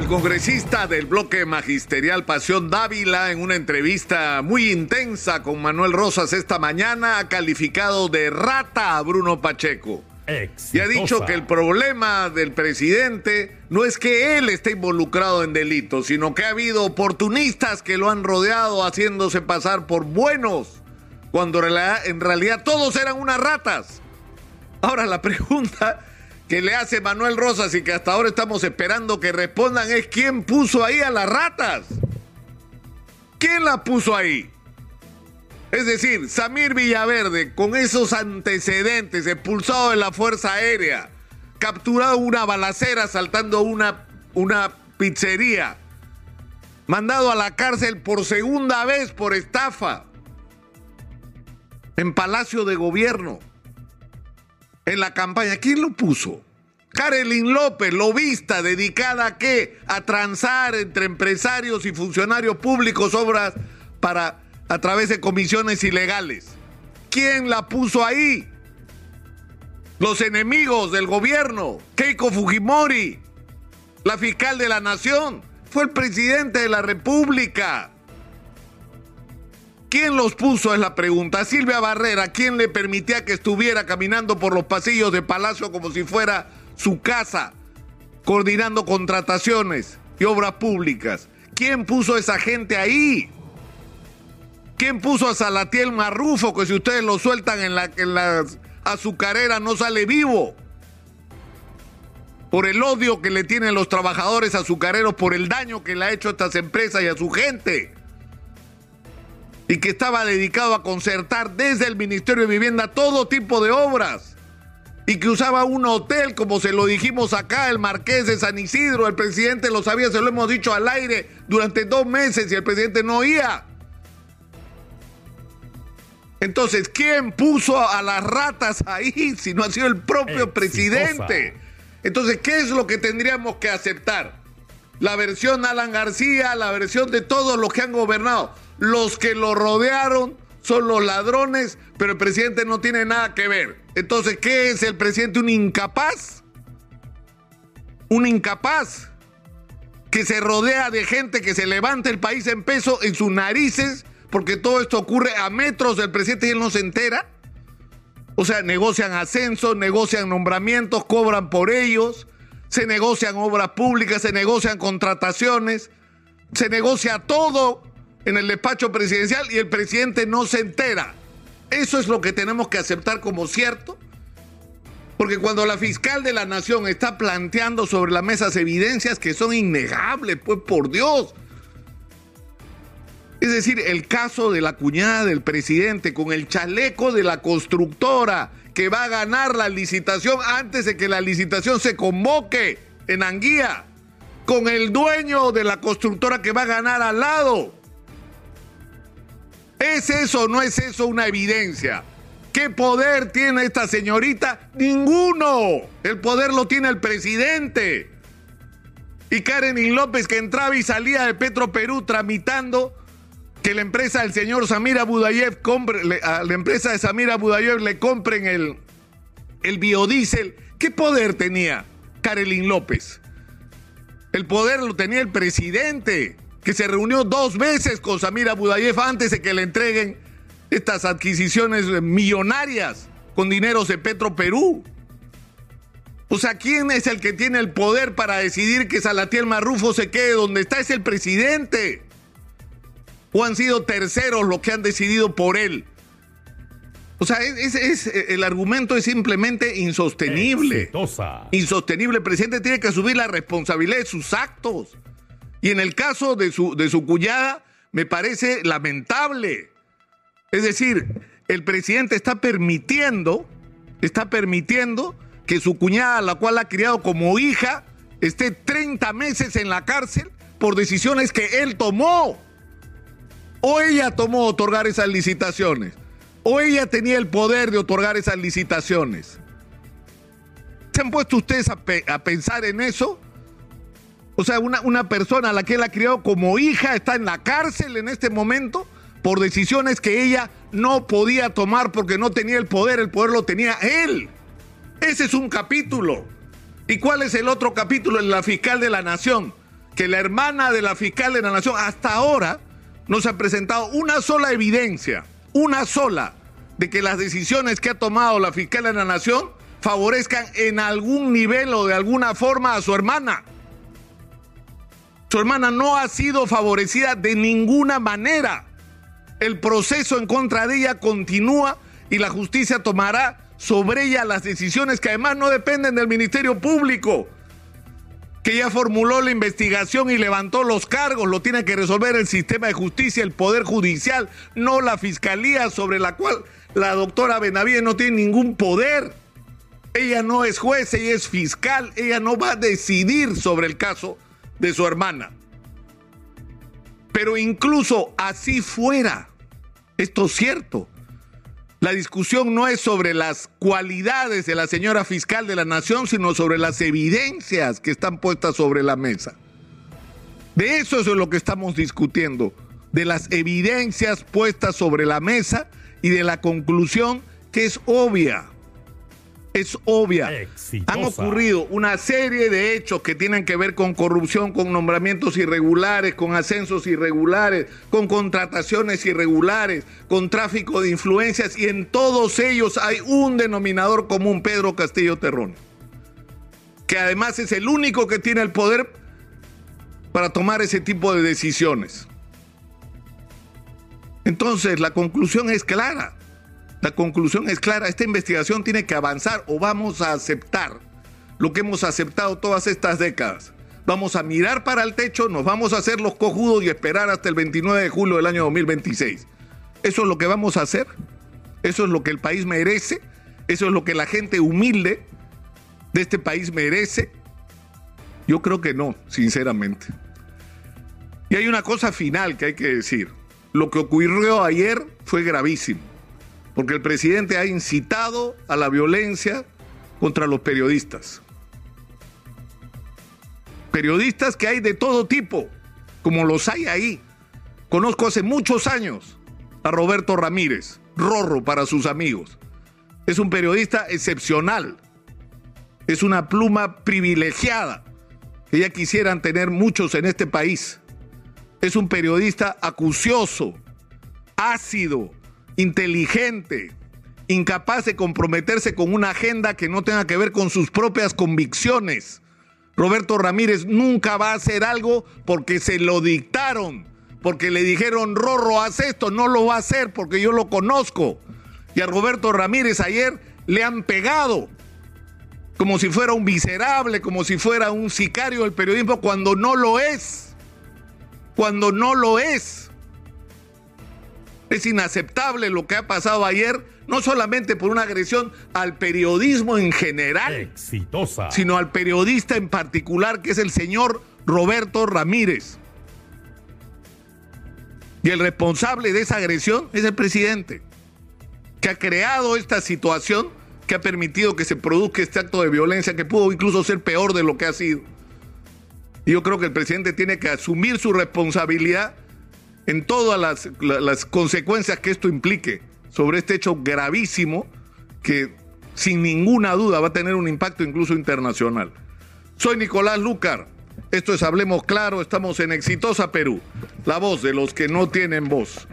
El congresista del bloque magisterial Pasión Dávila, en una entrevista muy intensa con Manuel Rosas esta mañana, ha calificado de rata a Bruno Pacheco. Y ha dicho que el problema del presidente no es que él esté involucrado en delitos, sino que ha habido oportunistas que lo han rodeado haciéndose pasar por buenos, cuando en realidad todos eran unas ratas. Ahora la pregunta que le hace Manuel Rosas y que hasta ahora estamos esperando que respondan es quién puso ahí a las ratas. ¿Quién la puso ahí? Es decir, Samir Villaverde, con esos antecedentes, expulsado de la Fuerza Aérea, capturado una balacera saltando una, una pizzería, mandado a la cárcel por segunda vez por estafa, en Palacio de Gobierno en la campaña. ¿Quién lo puso? Karelin López, lobista, dedicada a qué? A transar entre empresarios y funcionarios públicos obras para a través de comisiones ilegales. ¿Quién la puso ahí? Los enemigos del gobierno, Keiko Fujimori, la fiscal de la nación, fue el presidente de la República. ¿Quién los puso? Es la pregunta. Silvia Barrera, ¿quién le permitía que estuviera caminando por los pasillos de Palacio como si fuera su casa, coordinando contrataciones y obras públicas? ¿Quién puso a esa gente ahí? ¿Quién puso a Salatiel Marrufo, que si ustedes lo sueltan en la, en la azucarera no sale vivo? Por el odio que le tienen los trabajadores azucareros, por el daño que le ha hecho a estas empresas y a su gente y que estaba dedicado a concertar desde el Ministerio de Vivienda todo tipo de obras y que usaba un hotel, como se lo dijimos acá, el Marqués de San Isidro, el presidente lo sabía, se lo hemos dicho al aire durante dos meses y el presidente no oía. Entonces, ¿quién puso a las ratas ahí si no ha sido el propio presidente? Entonces, ¿qué es lo que tendríamos que aceptar? La versión Alan García, la versión de todos los que han gobernado. Los que lo rodearon son los ladrones, pero el presidente no tiene nada que ver. Entonces, ¿qué es el presidente? ¿Un incapaz? ¿Un incapaz? Que se rodea de gente que se levanta el país en peso en sus narices, porque todo esto ocurre a metros del presidente y él no se entera. O sea, negocian ascensos, negocian nombramientos, cobran por ellos, se negocian obras públicas, se negocian contrataciones, se negocia todo en el despacho presidencial y el presidente no se entera. Eso es lo que tenemos que aceptar como cierto. Porque cuando la fiscal de la nación está planteando sobre la mesa evidencias que son innegables, pues por Dios. Es decir, el caso de la cuñada del presidente con el chaleco de la constructora que va a ganar la licitación antes de que la licitación se convoque en Anguía, con el dueño de la constructora que va a ganar al lado. ¿Es eso o no es eso una evidencia? ¿Qué poder tiene esta señorita? Ninguno. El poder lo tiene el presidente. Y Karen López que entraba y salía de Petro Perú tramitando que la empresa del señor Samir Abudayev compre, a la empresa de Samir Abudayev le compren el, el biodiesel. ¿Qué poder tenía Karelin López? El poder lo tenía el presidente que se reunió dos veces con Samira Budayev antes de que le entreguen estas adquisiciones millonarias con dineros de Petro Perú. O sea, ¿quién es el que tiene el poder para decidir que Salatiel Marrufo se quede donde está? Es el presidente. ¿O han sido terceros los que han decidido por él? O sea, es, el argumento es simplemente insostenible. Insostenible. El presidente tiene que asumir la responsabilidad de sus actos. Y en el caso de su, de su cuñada, me parece lamentable. Es decir, el presidente está permitiendo, está permitiendo que su cuñada, la cual ha criado como hija, esté 30 meses en la cárcel por decisiones que él tomó. O ella tomó otorgar esas licitaciones. O ella tenía el poder de otorgar esas licitaciones. ¿Se han puesto ustedes a, a pensar en eso? O sea, una, una persona a la que él ha criado como hija está en la cárcel en este momento por decisiones que ella no podía tomar porque no tenía el poder, el poder lo tenía él. Ese es un capítulo. ¿Y cuál es el otro capítulo? La fiscal de la nación, que la hermana de la fiscal de la Nación, hasta ahora no se ha presentado una sola evidencia, una sola, de que las decisiones que ha tomado la fiscal de la Nación favorezcan en algún nivel o de alguna forma a su hermana. Su hermana no ha sido favorecida de ninguna manera. El proceso en contra de ella continúa y la justicia tomará sobre ella las decisiones que además no dependen del Ministerio Público, que ya formuló la investigación y levantó los cargos, lo tiene que resolver el sistema de justicia, el Poder Judicial, no la Fiscalía sobre la cual la doctora Benavides no tiene ningún poder. Ella no es juez, ella es fiscal, ella no va a decidir sobre el caso de su hermana. Pero incluso así fuera, esto es cierto, la discusión no es sobre las cualidades de la señora fiscal de la nación, sino sobre las evidencias que están puestas sobre la mesa. De eso es lo que estamos discutiendo, de las evidencias puestas sobre la mesa y de la conclusión que es obvia es obvia. Han ocurrido una serie de hechos que tienen que ver con corrupción, con nombramientos irregulares, con ascensos irregulares, con contrataciones irregulares, con tráfico de influencias y en todos ellos hay un denominador común, Pedro Castillo Terrón, que además es el único que tiene el poder para tomar ese tipo de decisiones. Entonces, la conclusión es clara. La conclusión es clara, esta investigación tiene que avanzar o vamos a aceptar lo que hemos aceptado todas estas décadas. Vamos a mirar para el techo, nos vamos a hacer los cojudos y esperar hasta el 29 de julio del año 2026. ¿Eso es lo que vamos a hacer? ¿Eso es lo que el país merece? ¿Eso es lo que la gente humilde de este país merece? Yo creo que no, sinceramente. Y hay una cosa final que hay que decir. Lo que ocurrió ayer fue gravísimo porque el presidente ha incitado a la violencia contra los periodistas. Periodistas que hay de todo tipo, como los hay ahí. Conozco hace muchos años a Roberto Ramírez, Rorro para sus amigos. Es un periodista excepcional. Es una pluma privilegiada que ya quisieran tener muchos en este país. Es un periodista acucioso, ácido, inteligente, incapaz de comprometerse con una agenda que no tenga que ver con sus propias convicciones. Roberto Ramírez nunca va a hacer algo porque se lo dictaron, porque le dijeron, Rorro, haz esto, no lo va a hacer porque yo lo conozco. Y a Roberto Ramírez ayer le han pegado como si fuera un miserable, como si fuera un sicario del periodismo, cuando no lo es. Cuando no lo es. Es inaceptable lo que ha pasado ayer, no solamente por una agresión al periodismo en general, exitosa, sino al periodista en particular, que es el señor Roberto Ramírez. Y el responsable de esa agresión es el presidente, que ha creado esta situación que ha permitido que se produzca este acto de violencia que pudo incluso ser peor de lo que ha sido. Y yo creo que el presidente tiene que asumir su responsabilidad en todas las, consecuencias que esto implique sobre este hecho gravísimo que sin ninguna duda va a tener un impacto incluso internacional. Soy Nicolás Lucar. Esto es Hablemos Claro, estamos en Exitosa Perú, la voz de los que no tienen voz.